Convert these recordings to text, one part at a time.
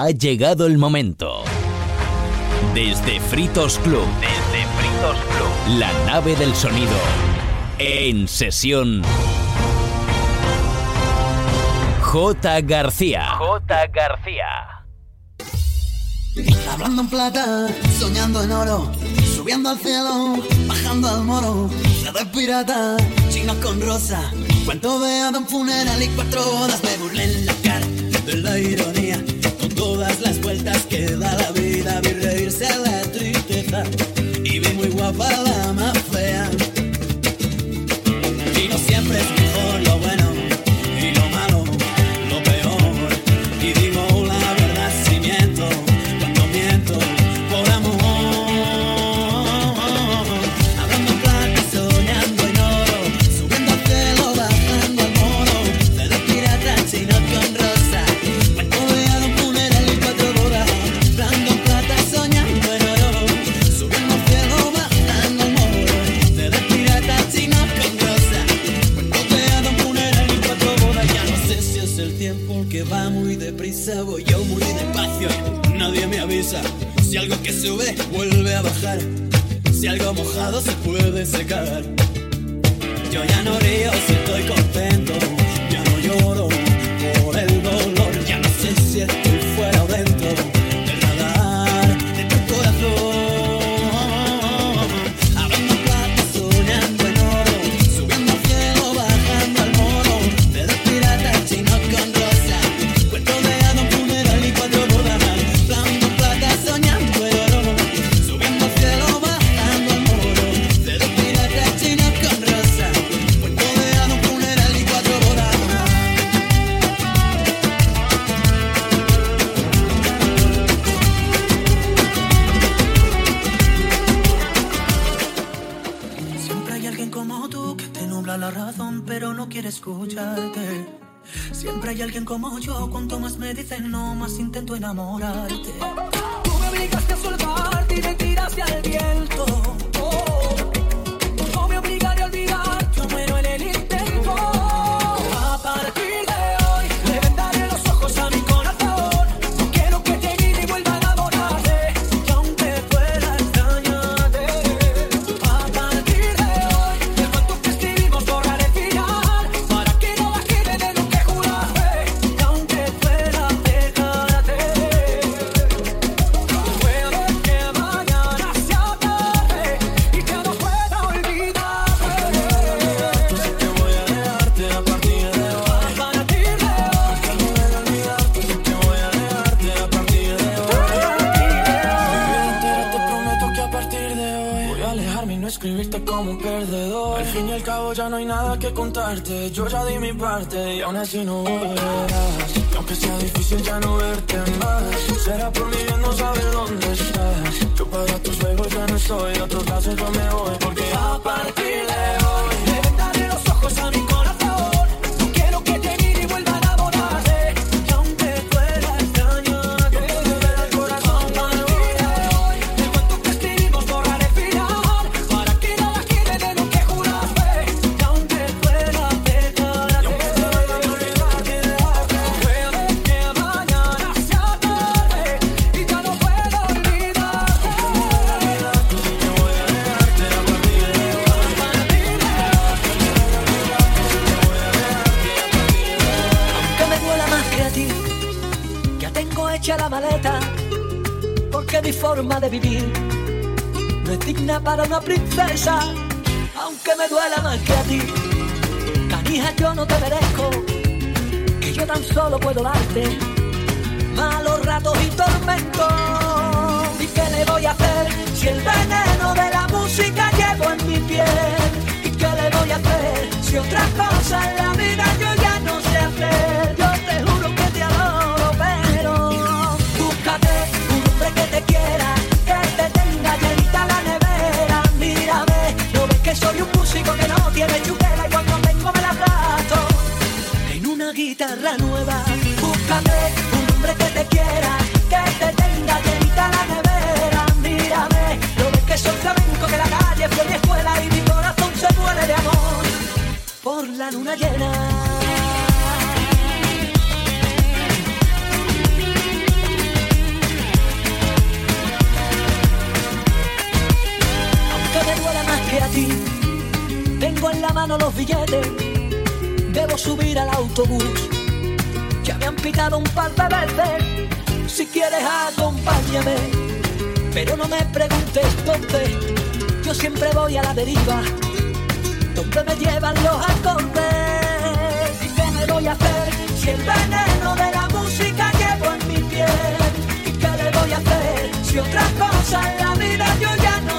Ha llegado el momento. Desde Fritos Club. Desde Fritos Club. La nave del sonido. En sesión. J. García. J. García. Hablando en plata, soñando en oro, subiendo al cielo, bajando al moro, de pirata, chinos con rosa, cuento de un funeral y cuatro bodas, me burlé en la cara de la ironía, todas las vueltas que da la vida, vi reírse a la tristeza, y vi muy guapa la sube vuelve a bajar. Si algo mojado se puede secar. Yo ya no río si estoy contento. Tan solo puedo darte malos ratos y tormentos. ¿Y qué le voy a hacer si el veneno de la música llevo en mi piel? ¿Y qué le voy a hacer si otras cosas en la vida yo ya no sé hacer? Yo te juro que te adoro, pero búscate un hombre que te quiera soy un músico que no tiene chupera y cuando vengo me la guitarra nueva. Búscate un hombre que te quiera, que te tenga llenita la nevera. Mírame, lo ves que soy flamenco, que la calle fue mi escuela y mi corazón se muere de amor por la luna llena. Aunque me duela más que a ti, tengo en la mano los billetes debo subir al autobús. Ya me han picado un par de veces, si quieres acompáñame, pero no me preguntes dónde, yo siempre voy a la deriva, donde me llevan los acordes. ¿Y qué me voy a hacer si el veneno de la música llevo en mi piel? ¿Y qué le voy a hacer si otra cosa en la vida yo ya no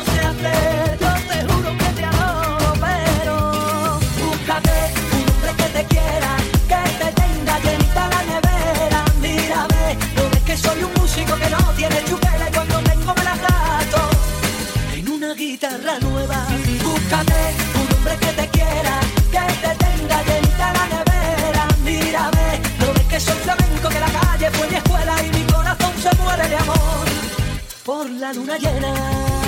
Luna llena.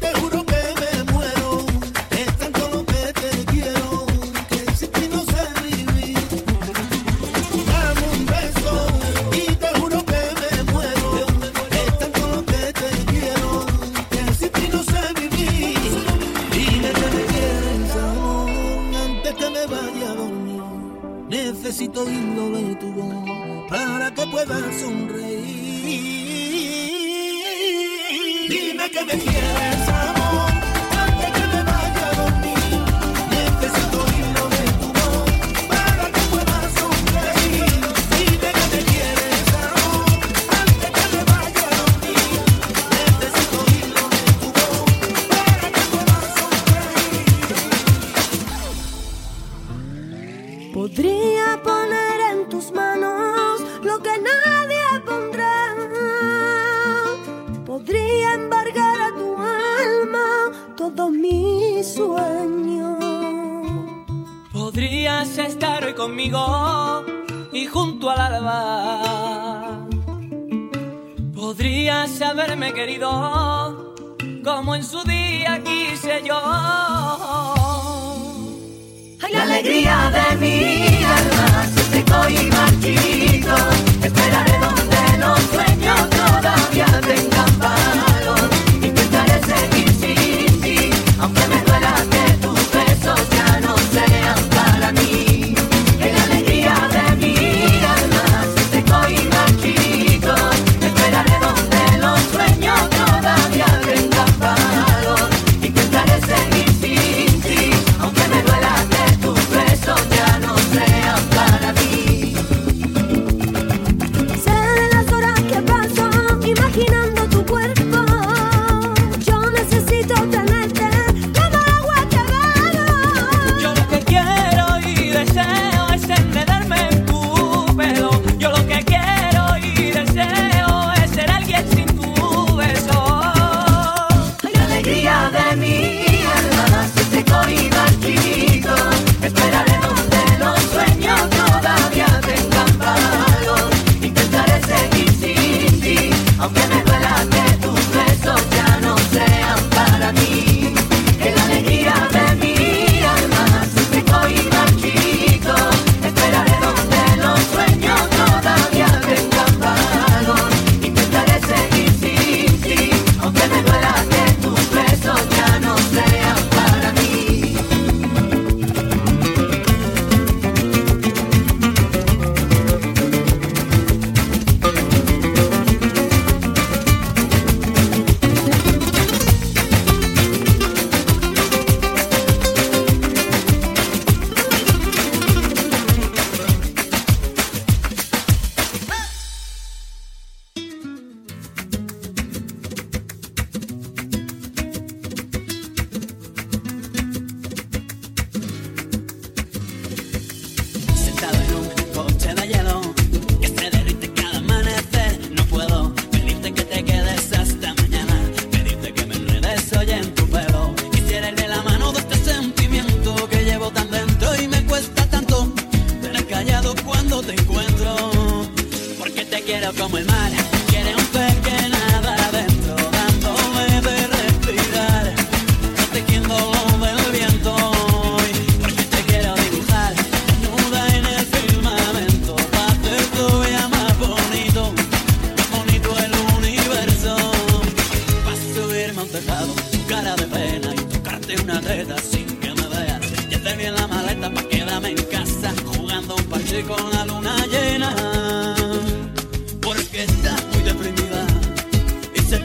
Te juro que me muero, es tan con lo que te quiero, que si no sé vivir. Dame un beso y te juro que me muero, es tan con lo que te quiero, que si no sé vivir. Dime que me quieres amor, antes que me vaya a dormir. Necesito irlo de tu voz para que puedas sonreír. que me quieres.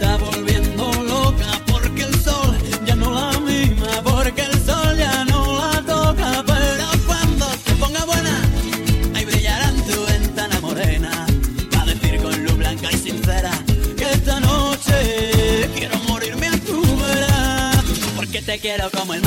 está volviendo loca porque el sol ya no la mima, porque el sol ya no la toca. Pero cuando se ponga buena, ahí brillará en tu ventana morena. Va a decir con luz blanca y sincera que esta noche quiero morirme a tu vera, porque te quiero como el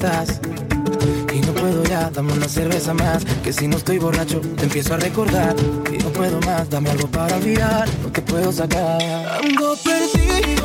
Y no puedo ya, dame una cerveza más. Que si no estoy borracho, te empiezo a recordar. Y no puedo más, dame algo para olvidar. No te puedo sacar. Ando perdido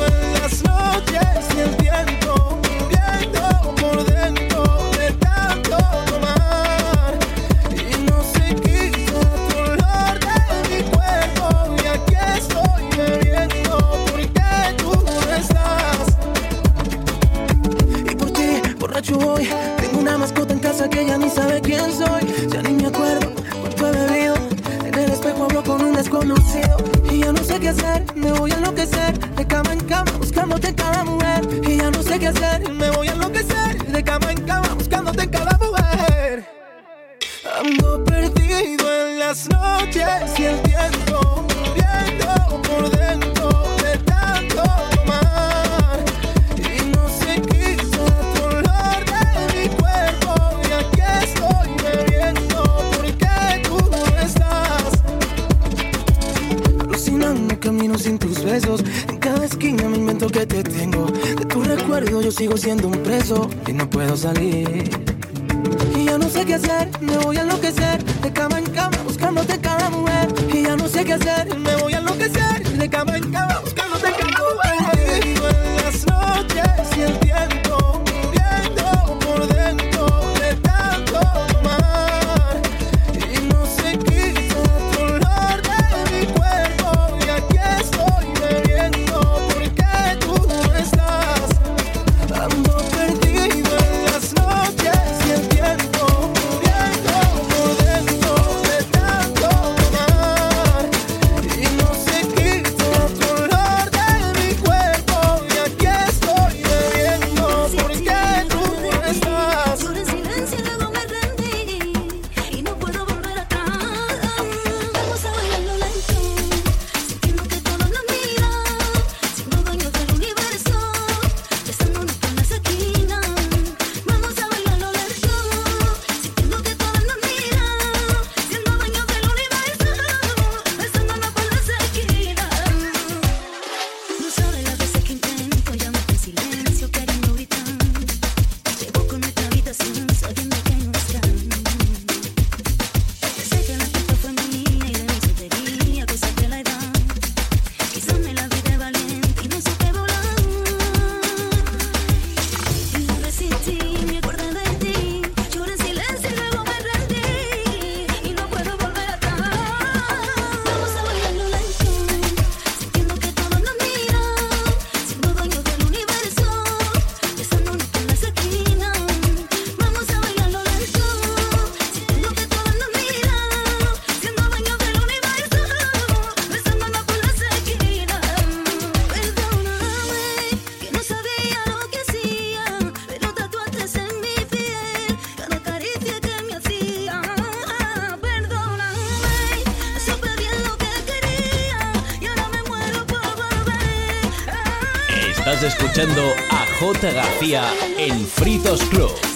hacer un nuevo García en Fritos Club.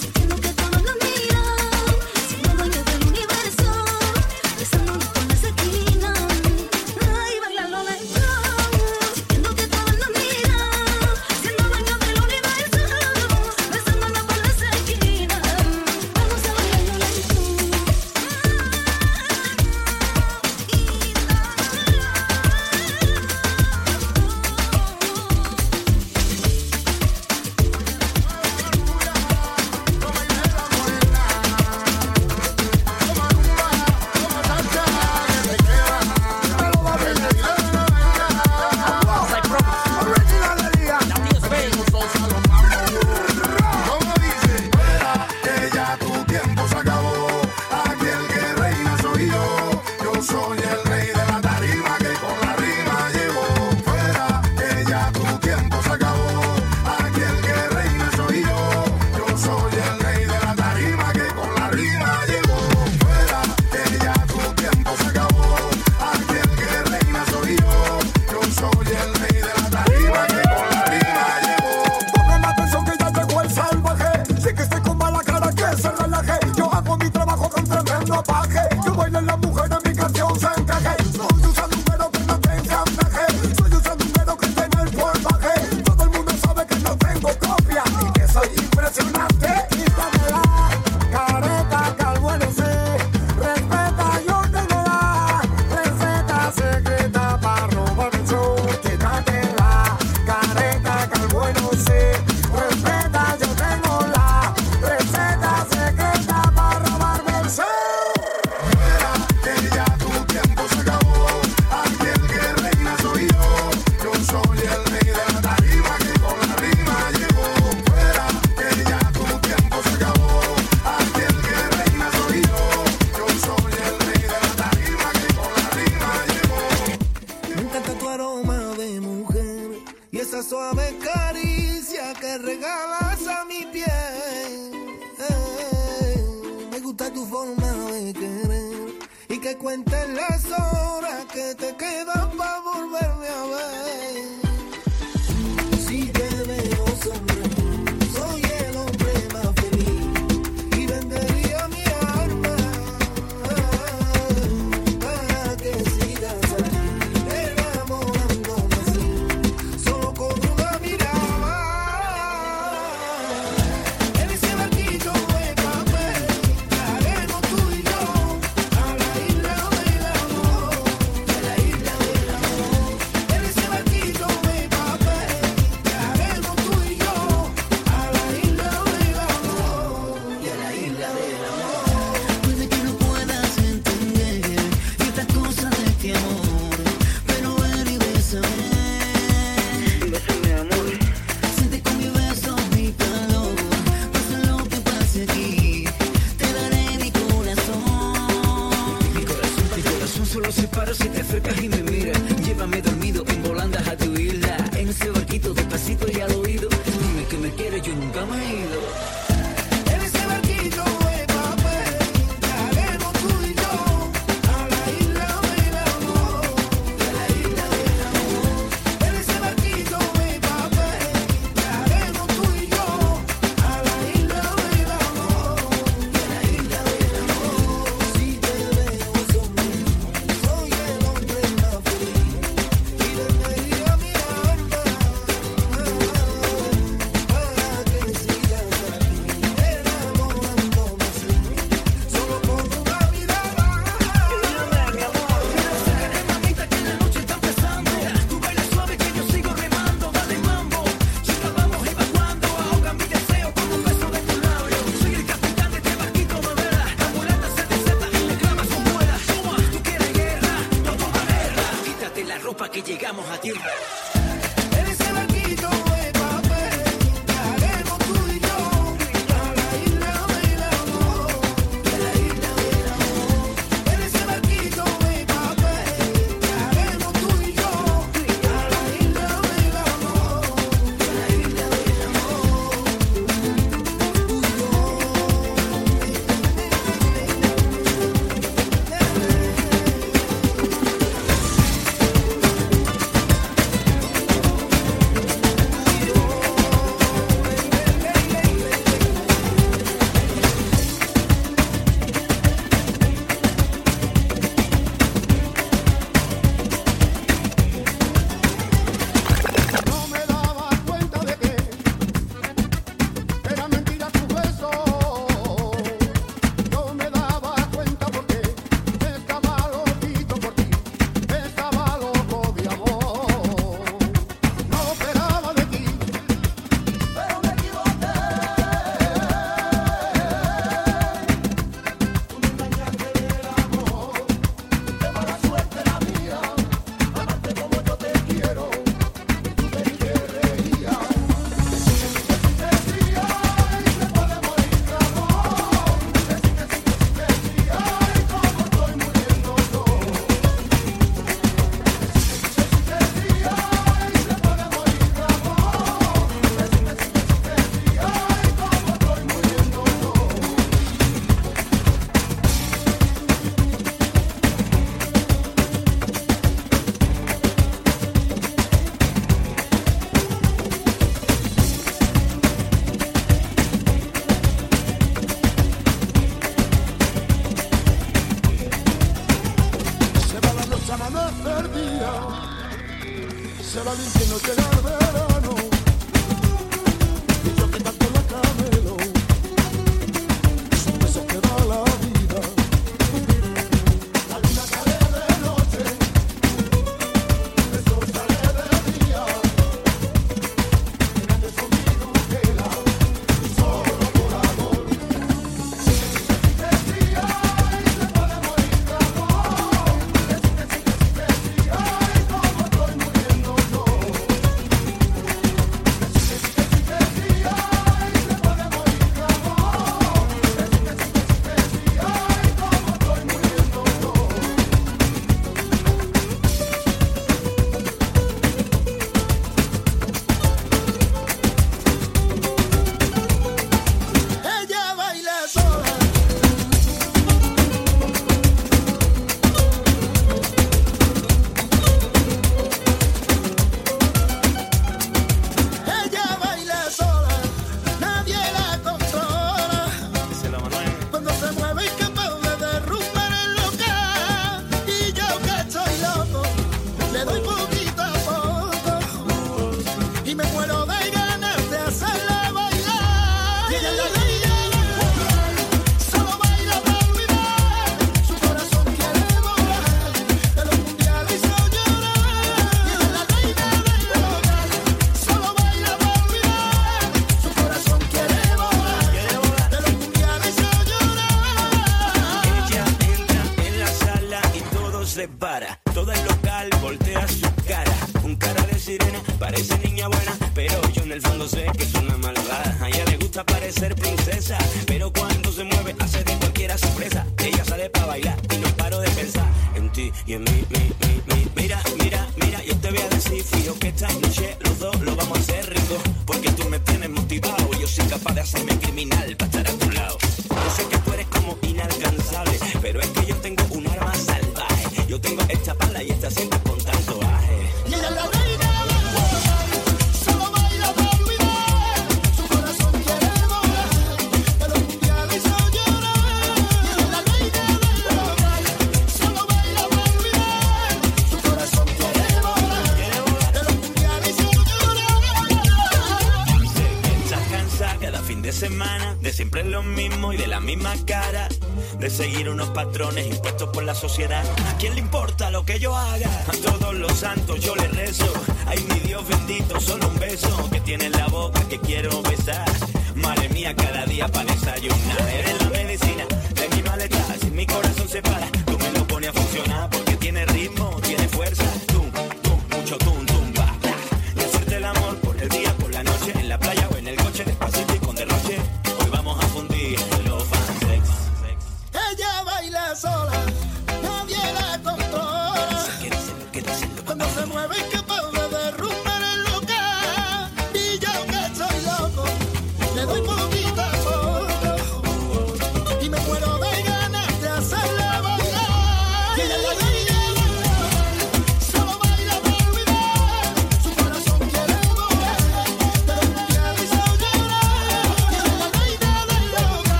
Se va mintiendo que el verano.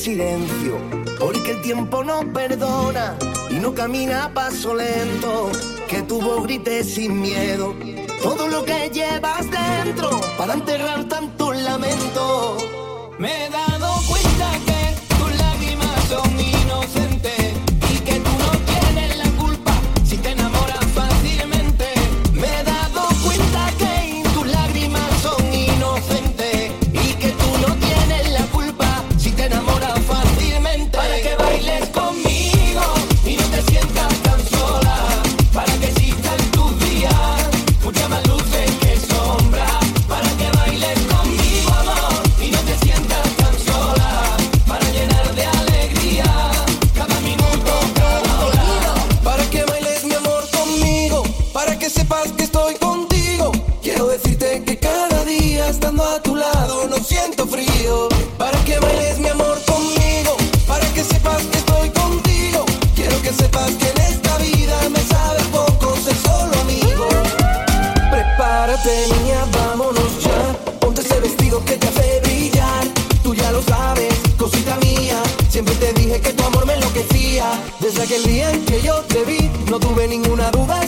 silencio. tenía, vámonos ya. Ponte ese vestido que te hace brillar. Tú ya lo sabes, cosita mía. Siempre te dije que tu amor me enloquecía. Desde aquel día en que yo te vi, no tuve ninguna duda.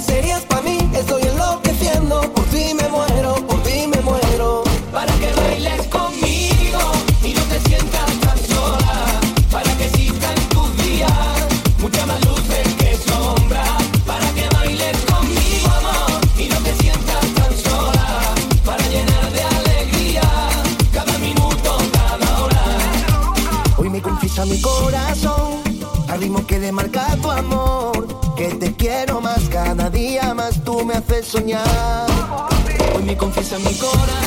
soñar. Hoy me confiesa mi corazón.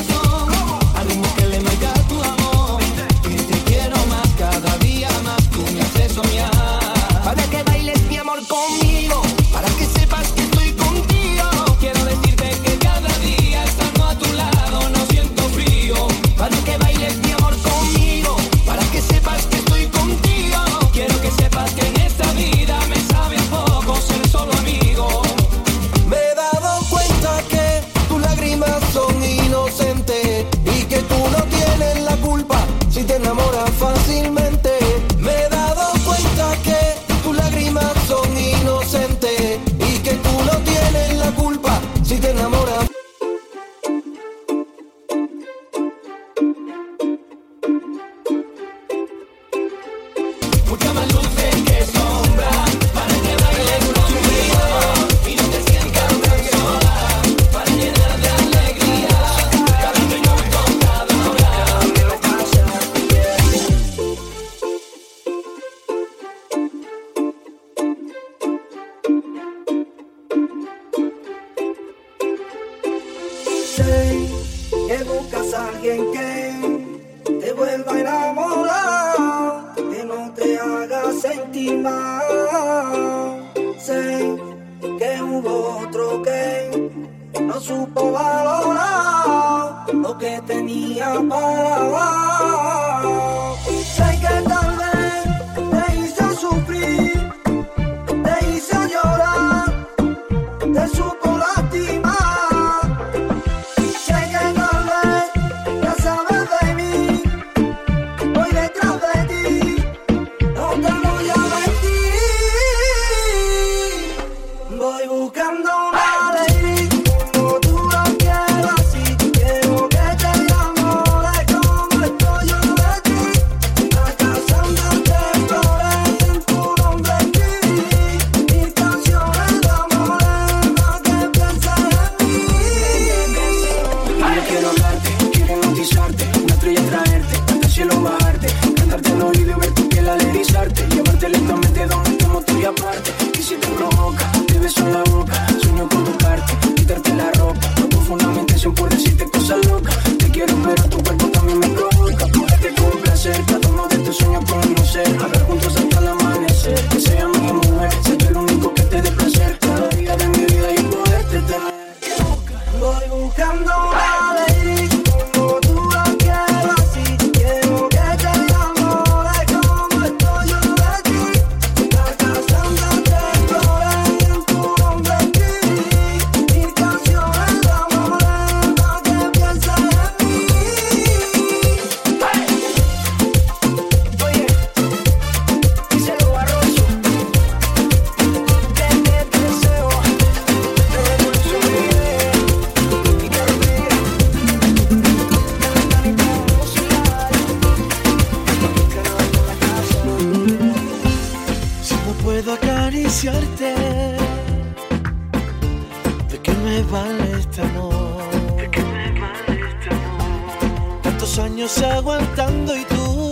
me vale este amor? ¿De qué me vale este amor? Tantos años aguantando y tú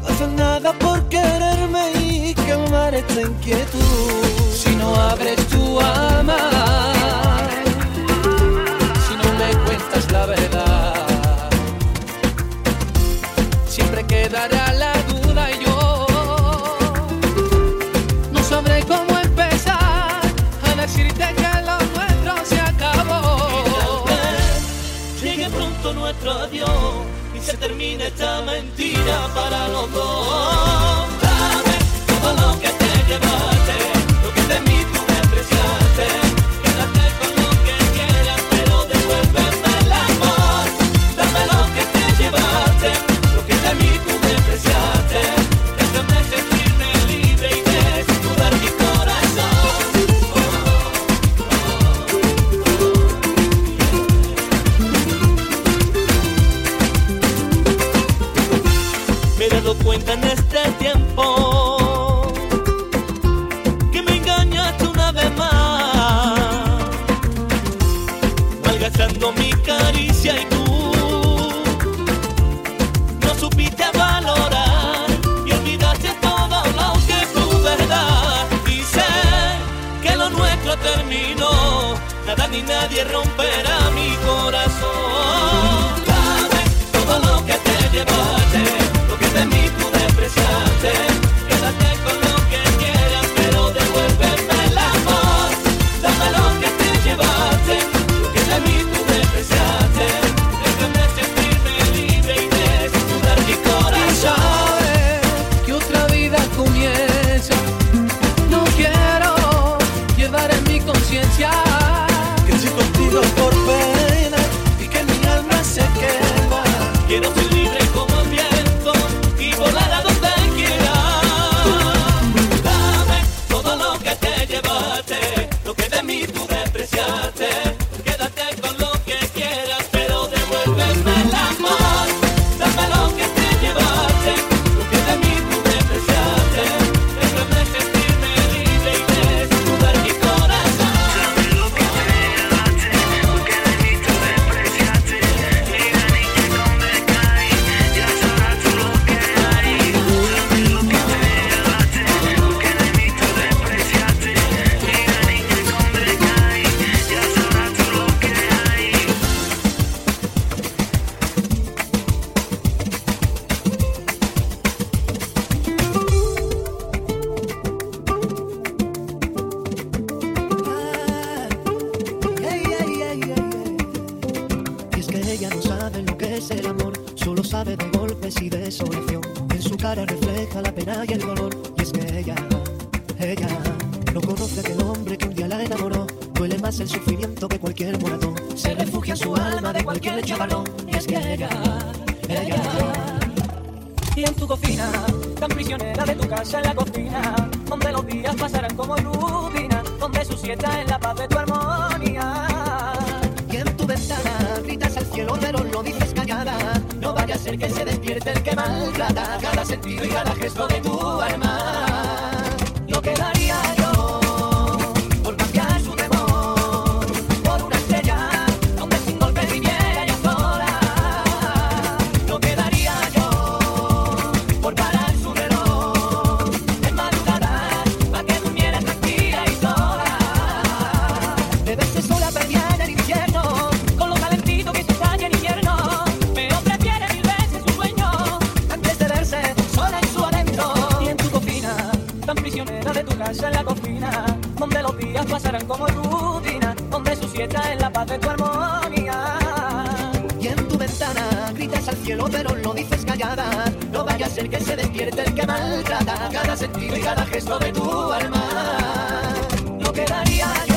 no haces nada por quererme y calmar esta inquietud. Si no abres tu alma, si no me cuentas la verdad, siempre quedará la adiós y se termina esta mentira para los dos. Dame todo lo que te llevas. de tu casa en la cocina, donde los días pasarán como rutina, donde su siesta es la paz de tu armonía. Y en tu ventana gritas al cielo, pero lo dices callada. No vaya a ser que se despierte el que maltrata cada sentido y cada gesto de tu alma. No quedaría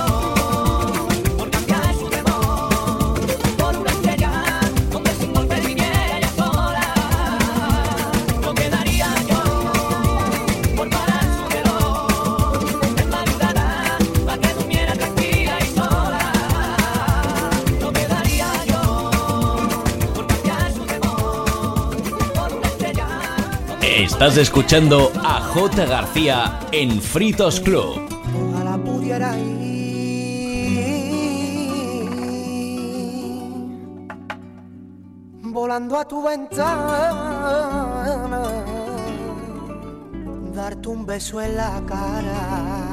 Estás escuchando a J. García en Fritos Club. Ojalá pudiera ir volando a tu ventana, darte un beso en la cara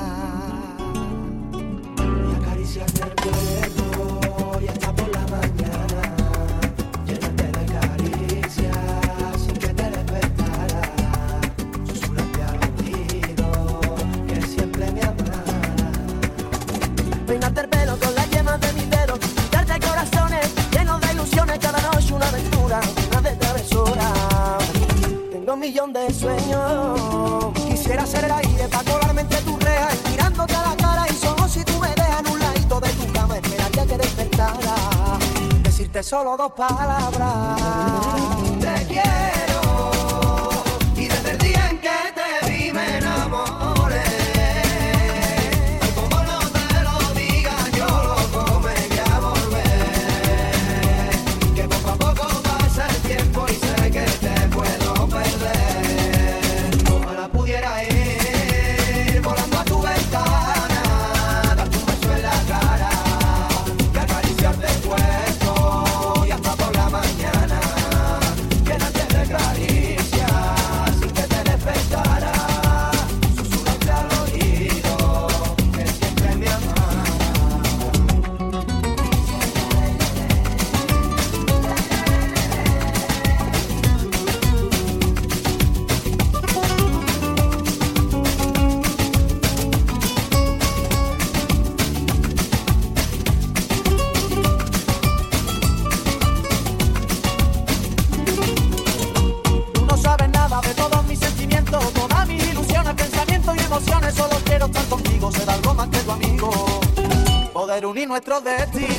solo dos palabras. dentro de ti.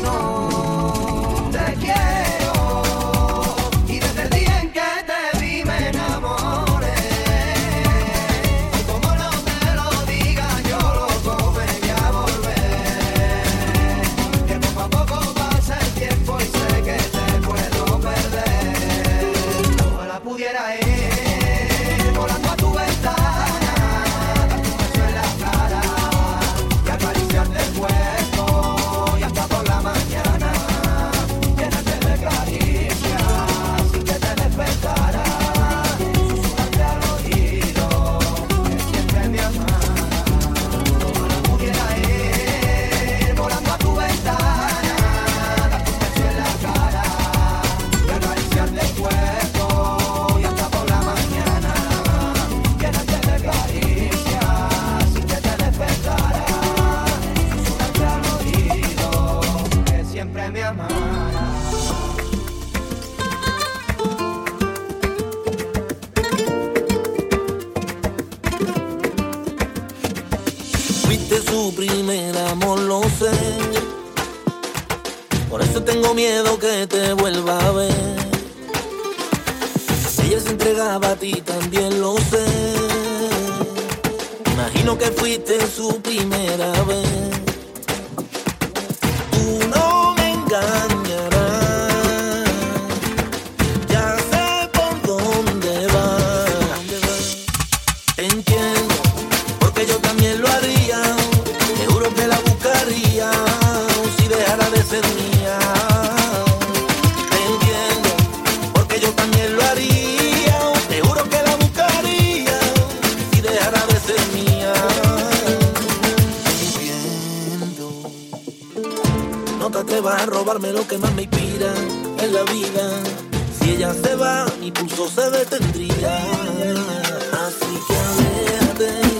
ti también lo sé. Imagino que fuiste su primera vez. No me. robarme lo que más me inspira en la vida. Si ella se va, mi pulso se detendría. Así que aléjate.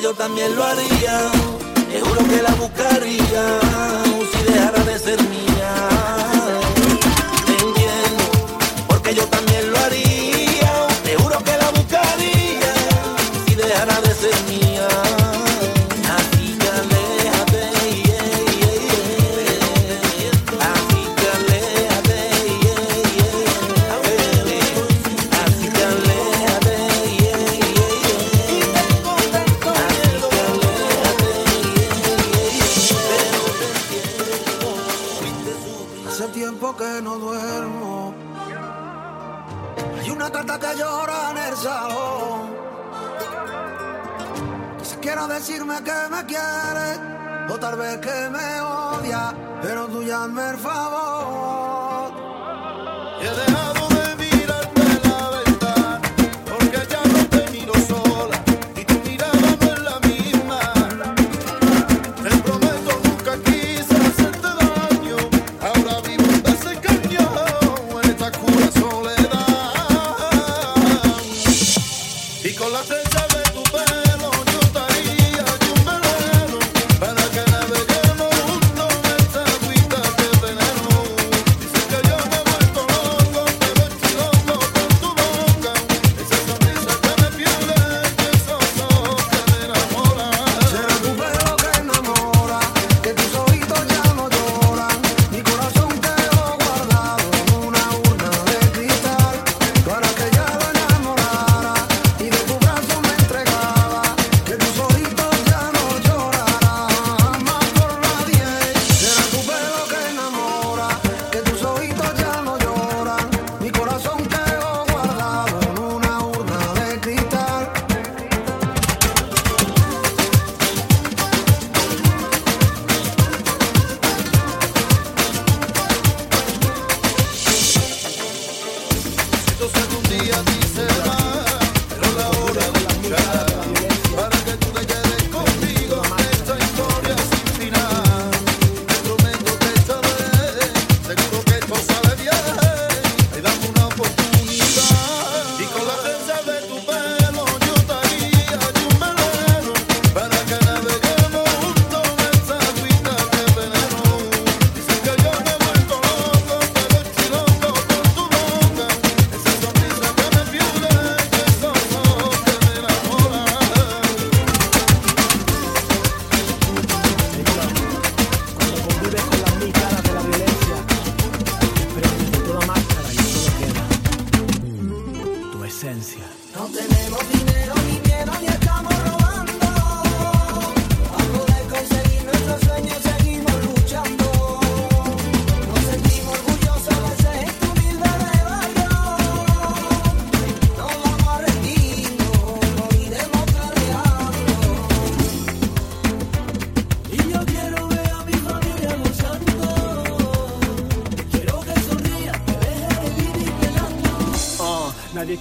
yo también lo haría. Te juro que la buscaría.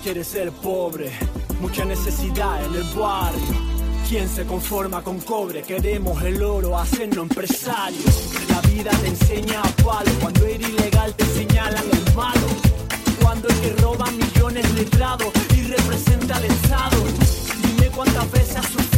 quiere ser pobre, mucha necesidad en el barrio. ¿Quién se conforma con cobre? Queremos el oro, hacernos empresarios. La vida te enseña a palo, cuando eres ilegal te señalan el malo. Cuando el que roba millones letrado y representa al Estado. Dime cuántas veces has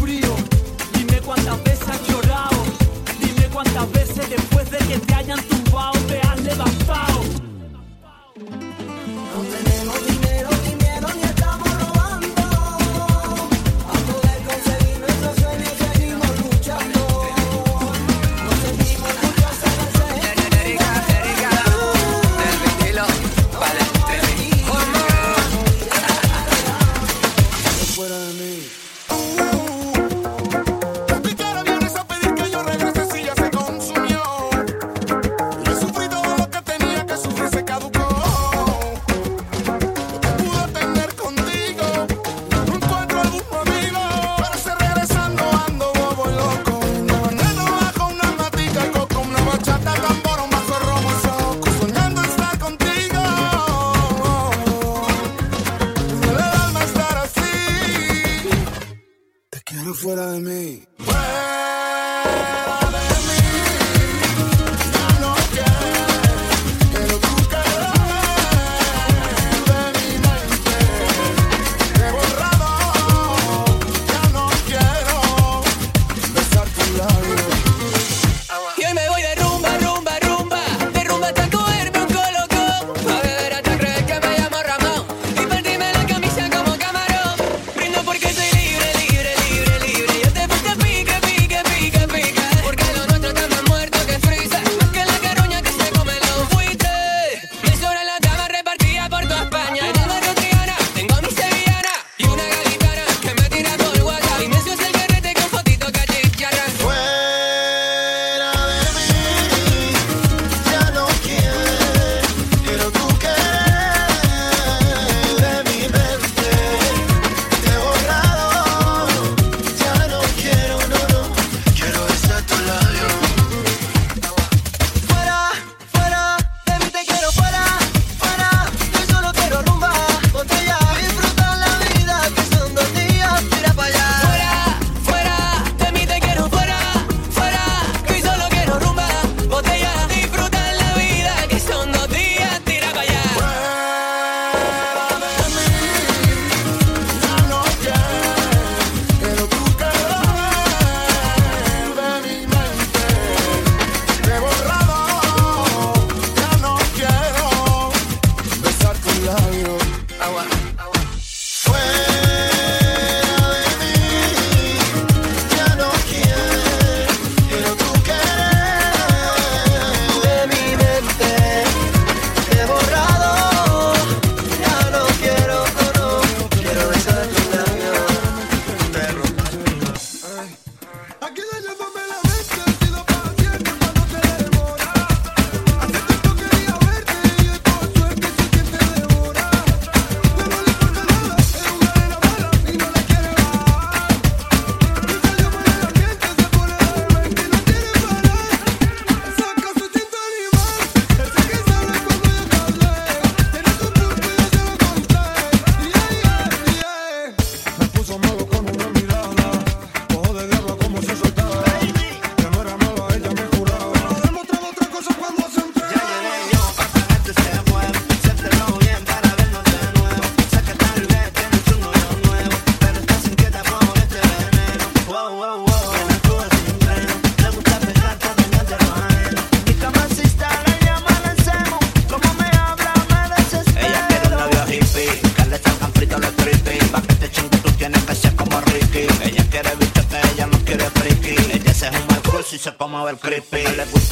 se come el creepy.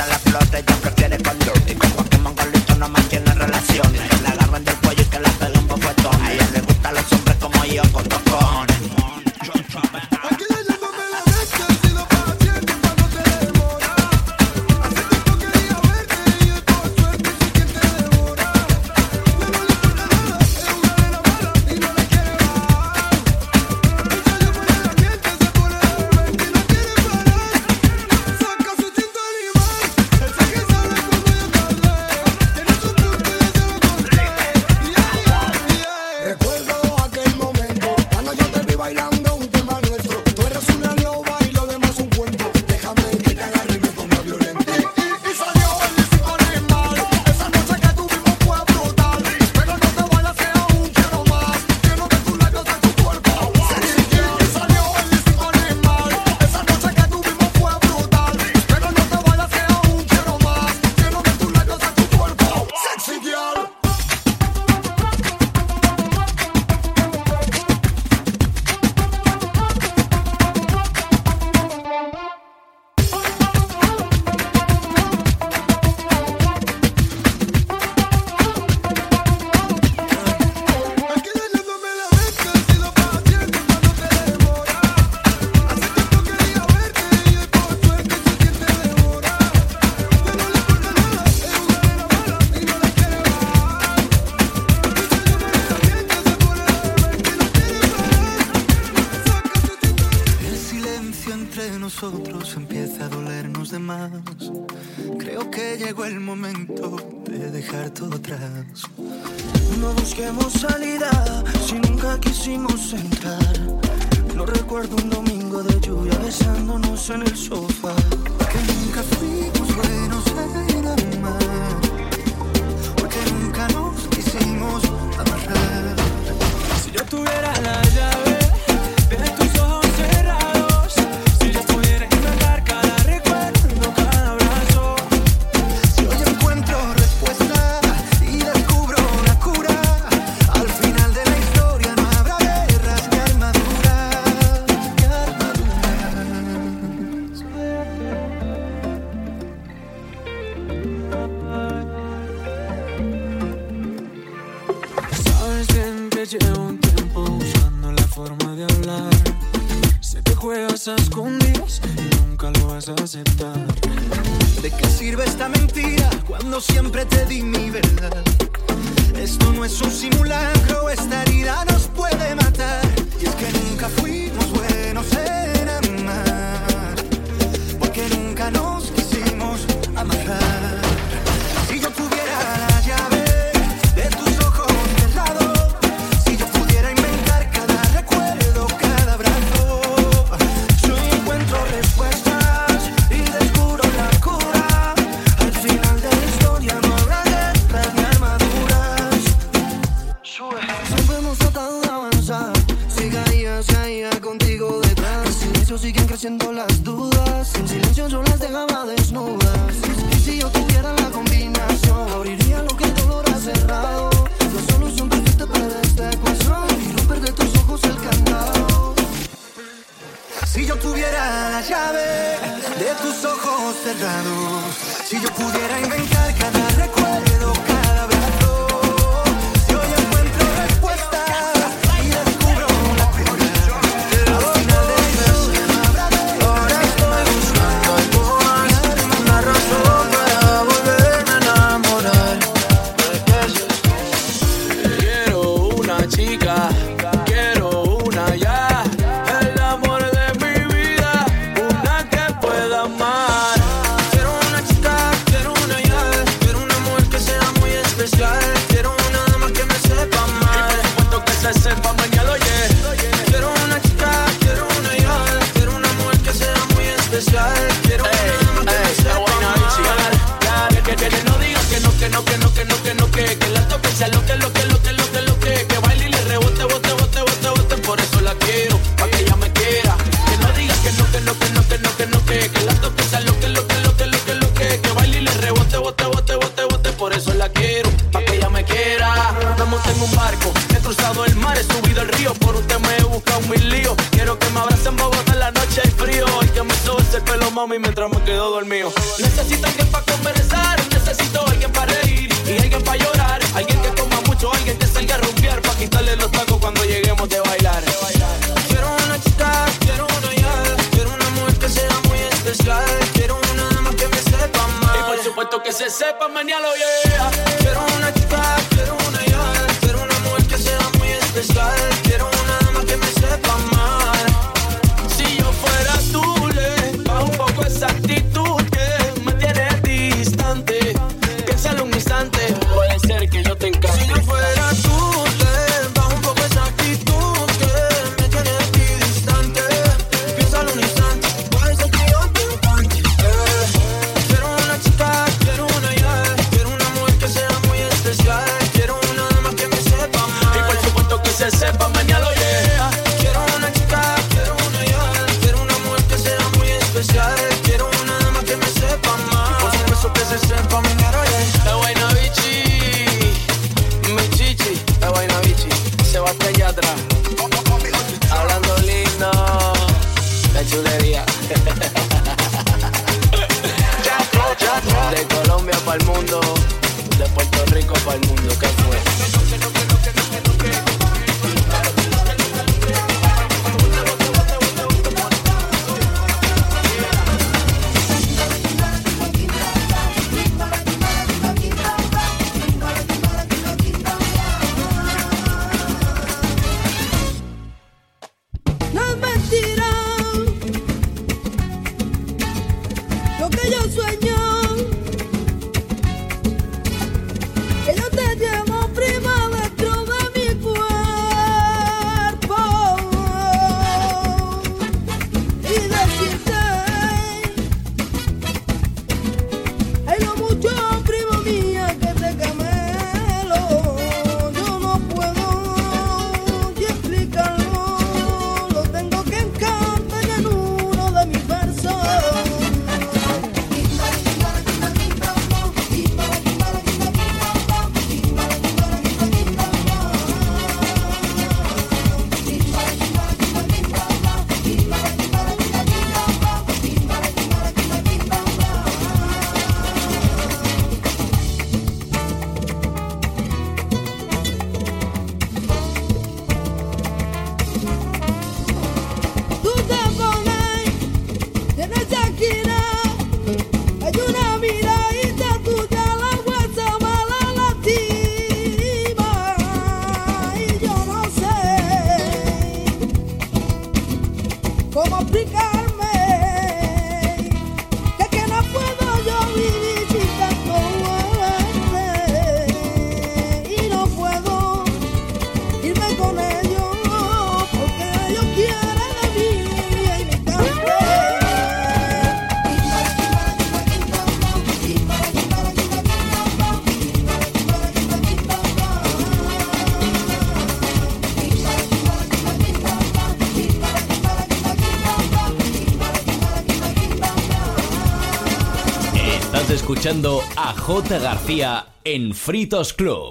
A J. García en Fritos Club.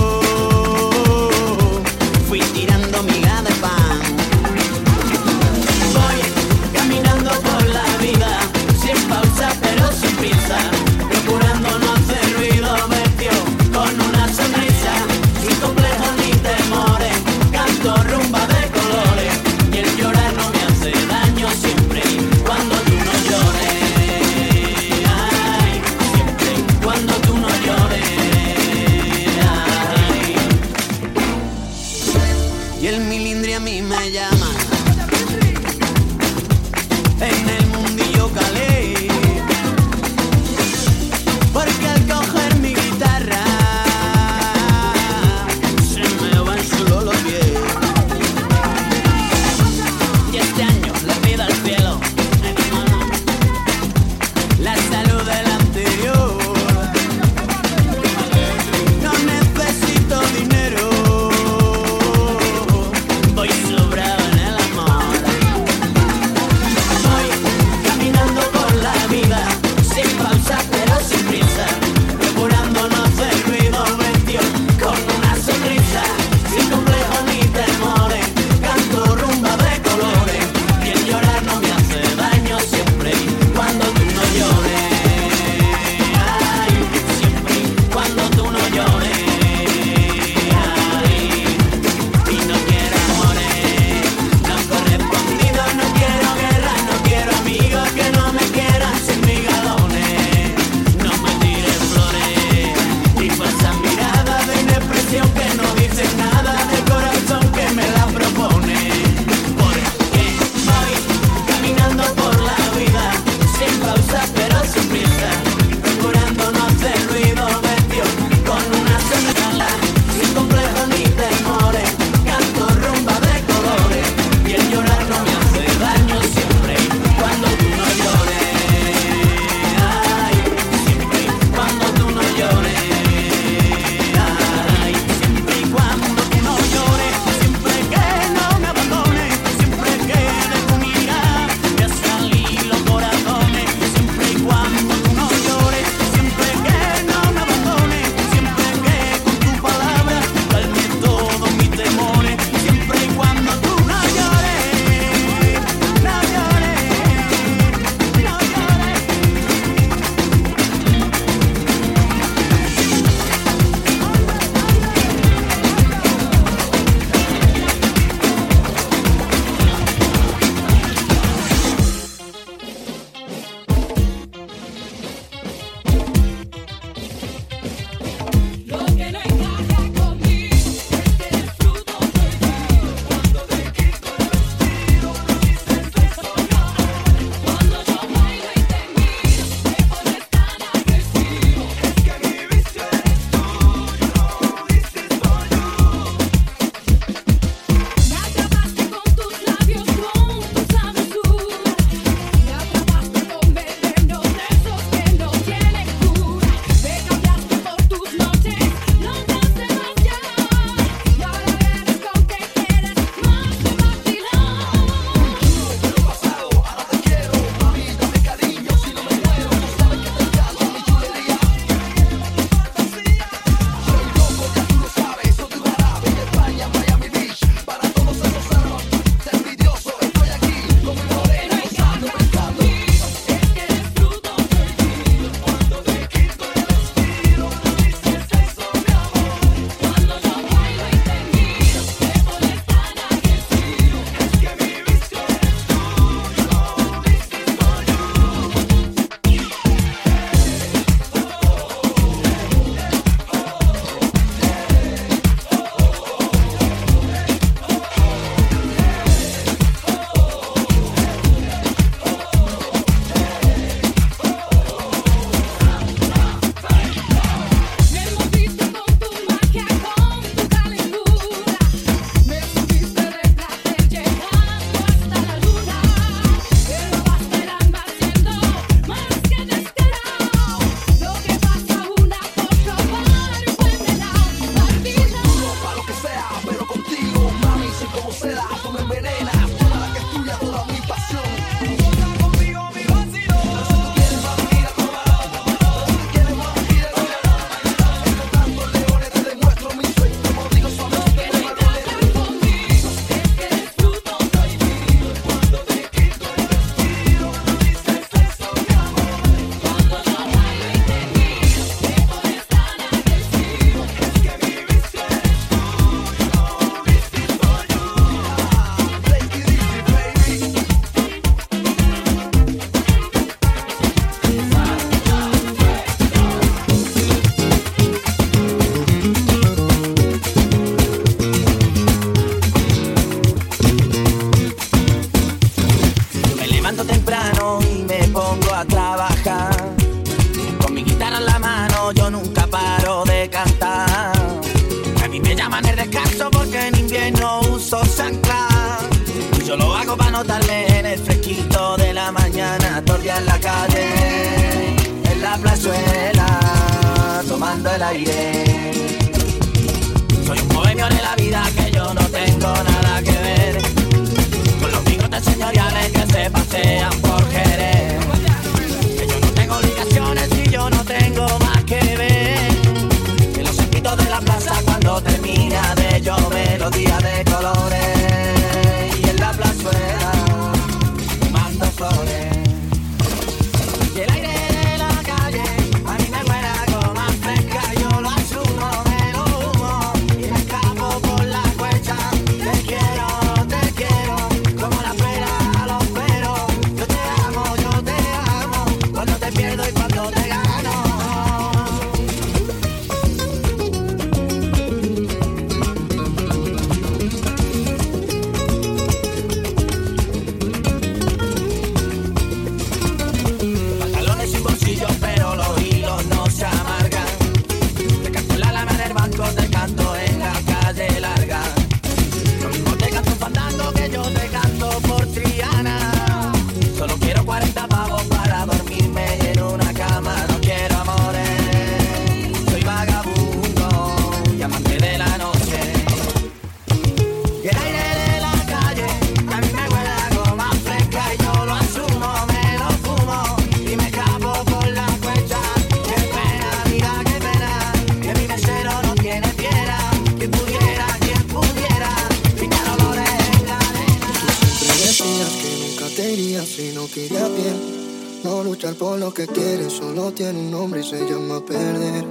si no quería bien. No luchar por lo que quieres, solo tiene un nombre y se llama perder.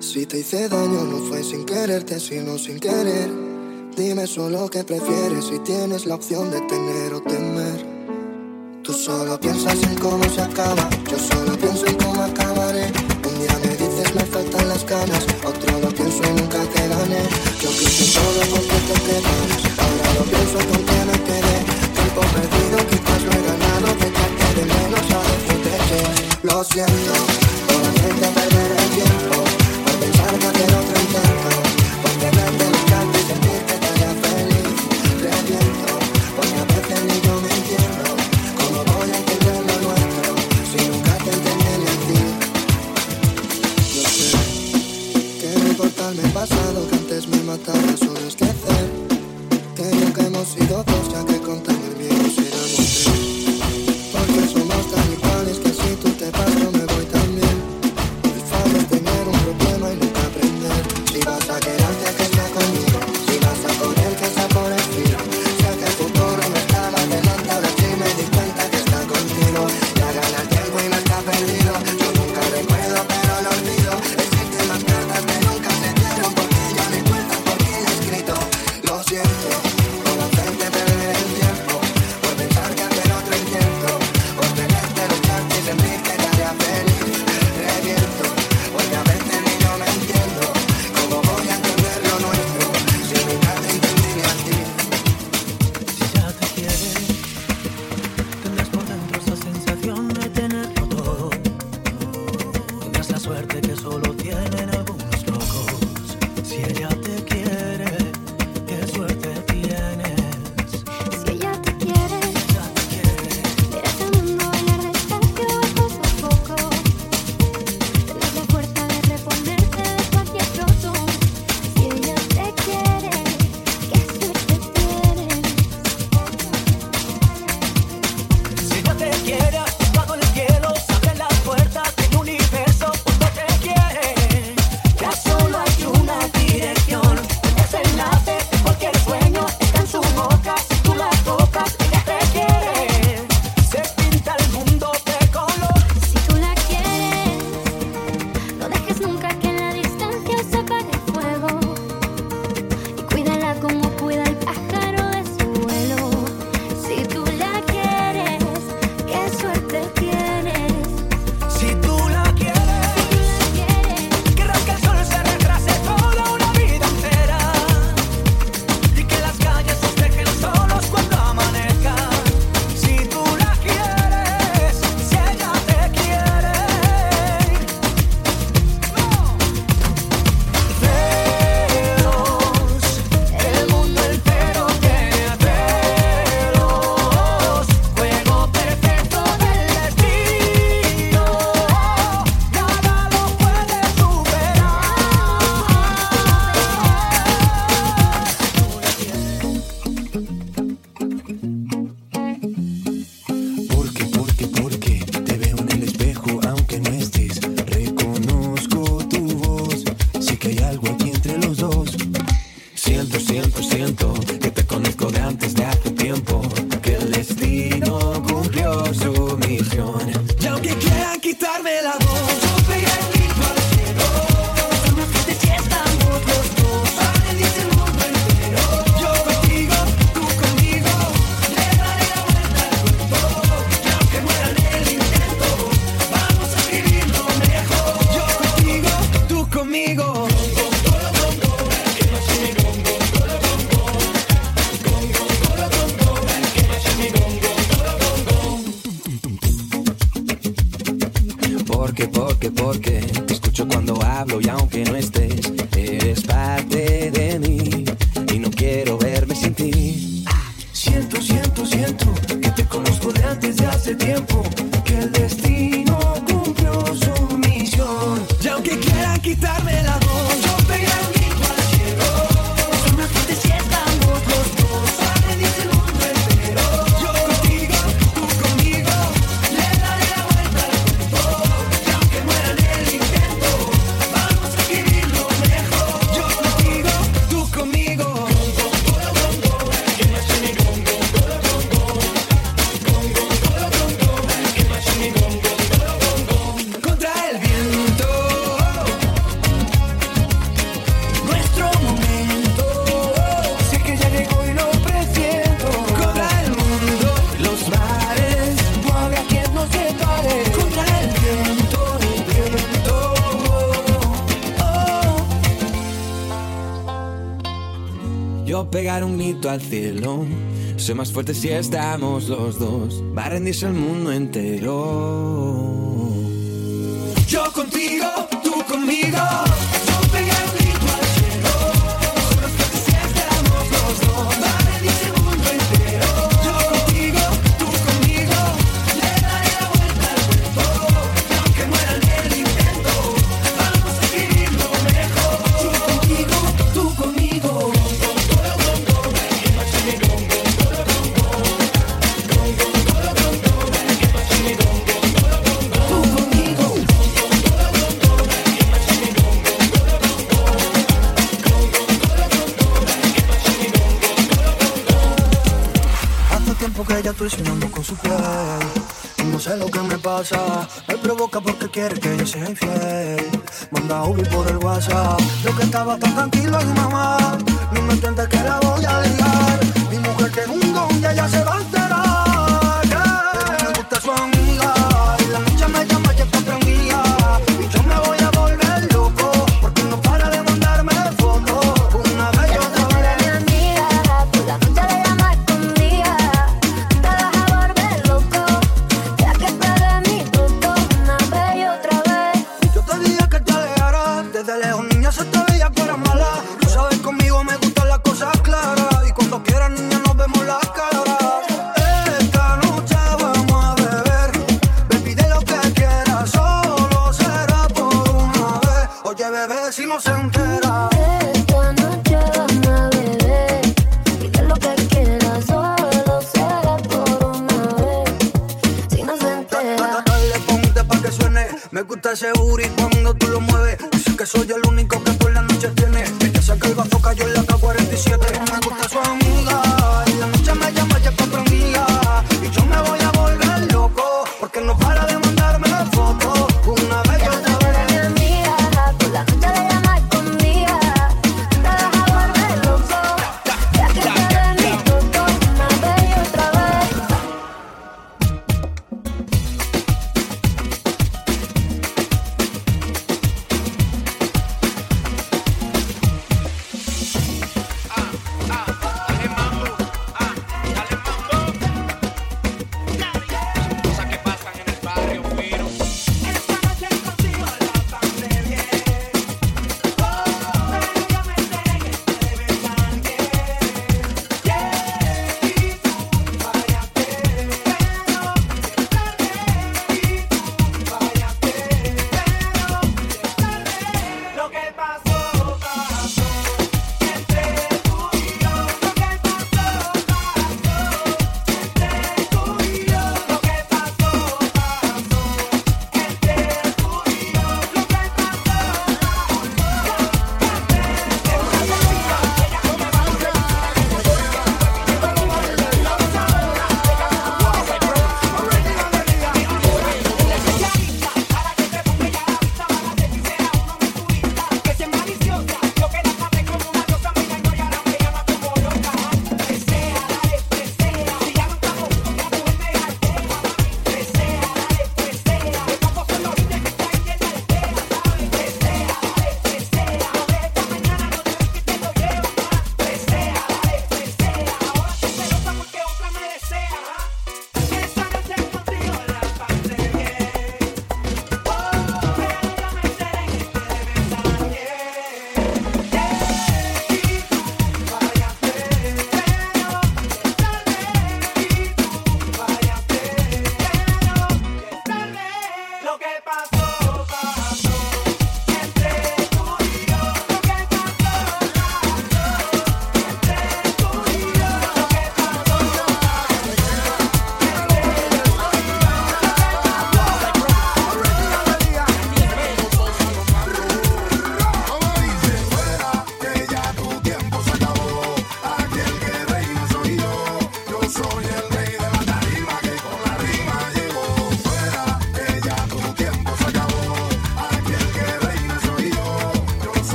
Si te hice daño no fue sin quererte, sino sin querer. Dime solo qué prefieres si tienes la opción de tener o temer. Tú solo piensas en cómo se acaba, yo solo pienso en cómo acabaré. Un día me dices me faltan las ganas, otro lo pienso y nunca te gané. Yo pienso solo porque te quedas, ahora lo pienso porque me quedé tiempo perdido, quizás lo he ganado, dejarte de menos, ahora fuiste Lo siento, solamente perderé más fuertes si estamos los dos. Va a rendirse el mundo entero.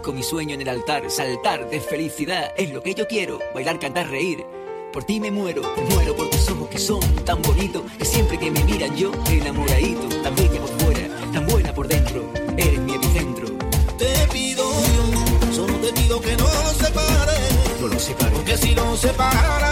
con mi sueño en el altar, saltar de felicidad, es lo que yo quiero, bailar, cantar, reír. Por ti me muero, me muero por tus ojos que son tan bonitos, que siempre que me miran yo enamoradito, tan bella por fuera, tan buena por dentro, eres mi epicentro. Te pido, solo te pido que no nos separe, no lo separe, porque si no separa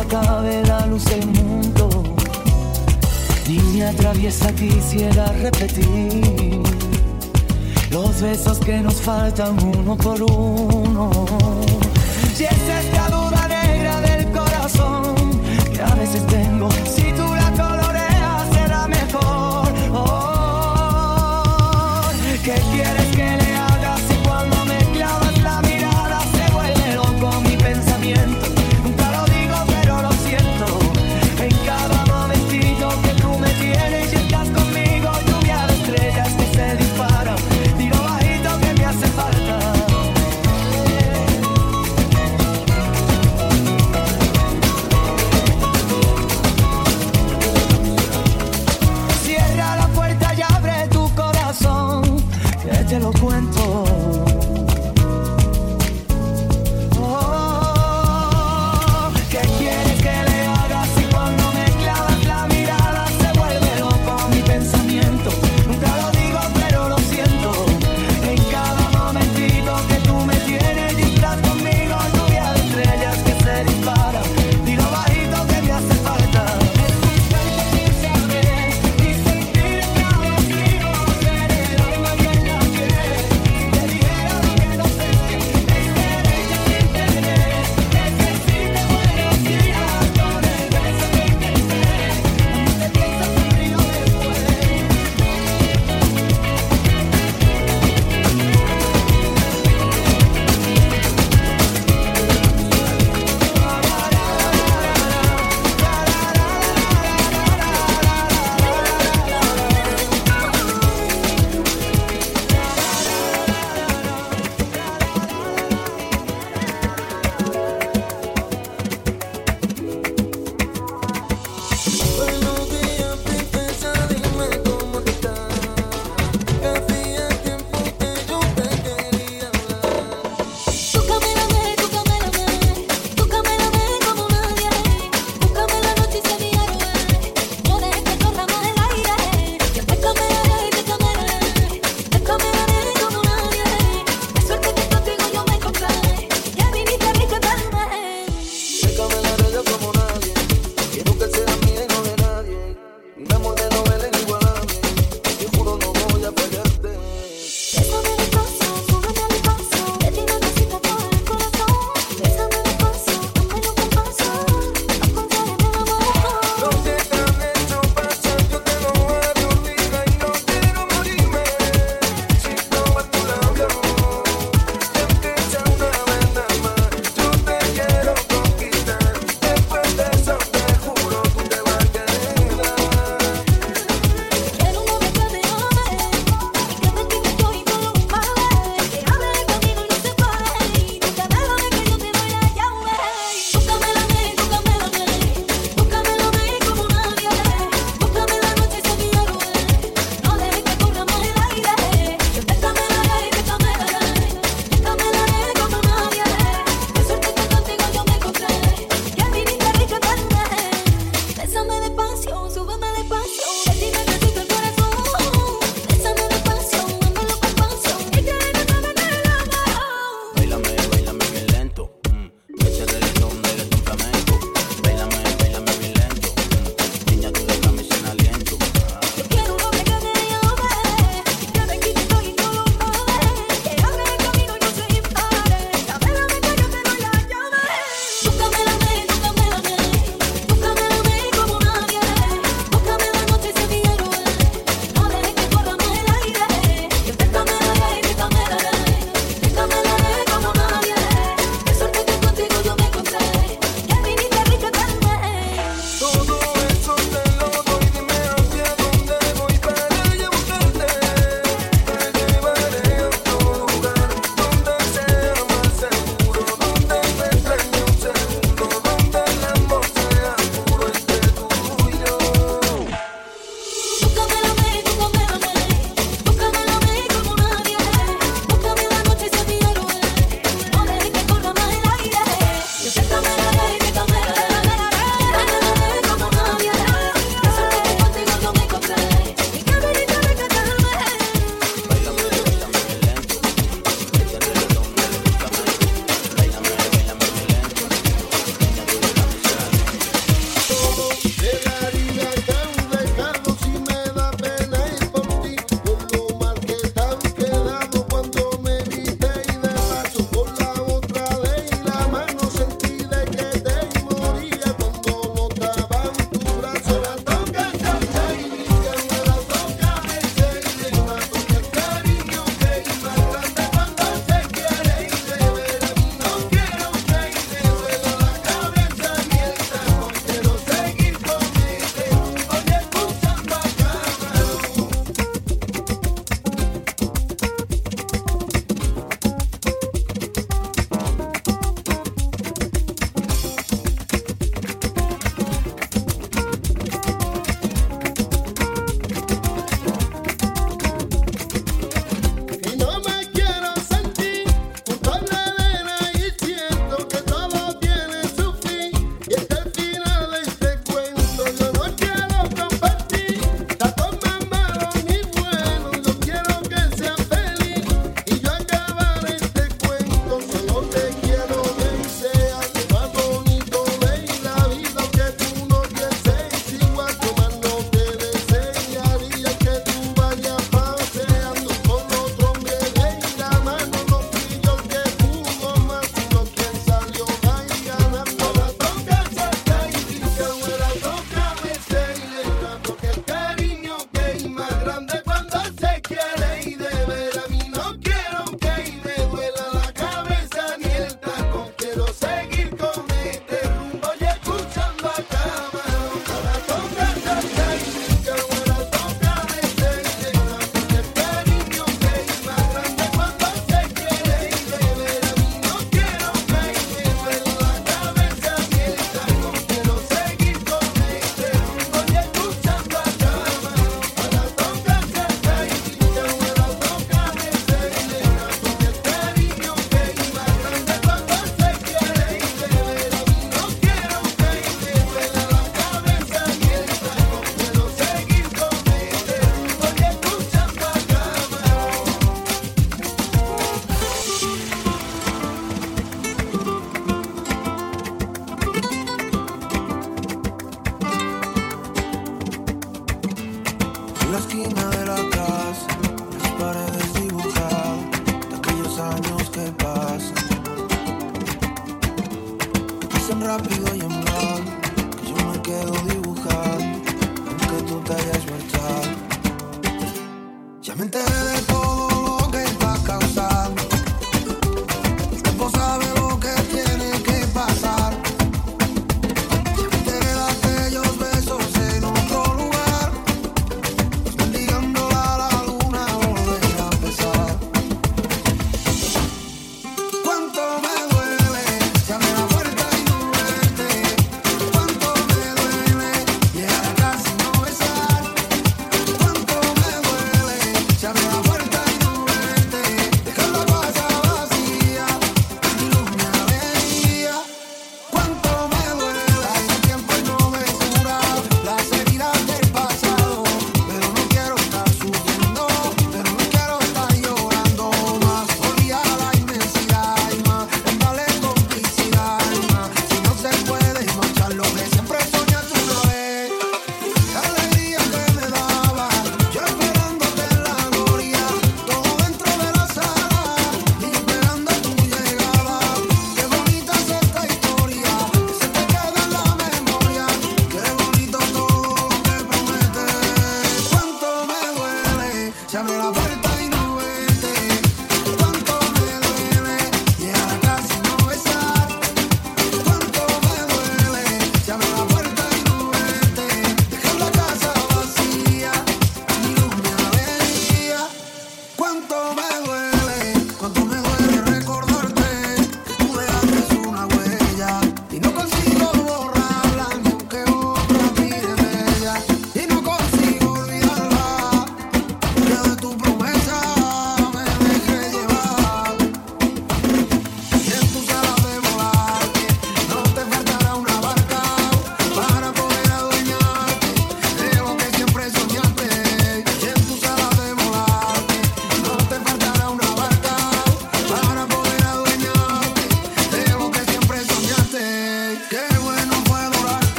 acabe la luz del mundo. Niña traviesa quisiera repetir los besos que nos faltan uno por uno. Y es esta duda negra del corazón que a veces tengo. Si tú la coloreas será mejor. Oh, ¿Qué quieres?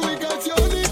we got your name.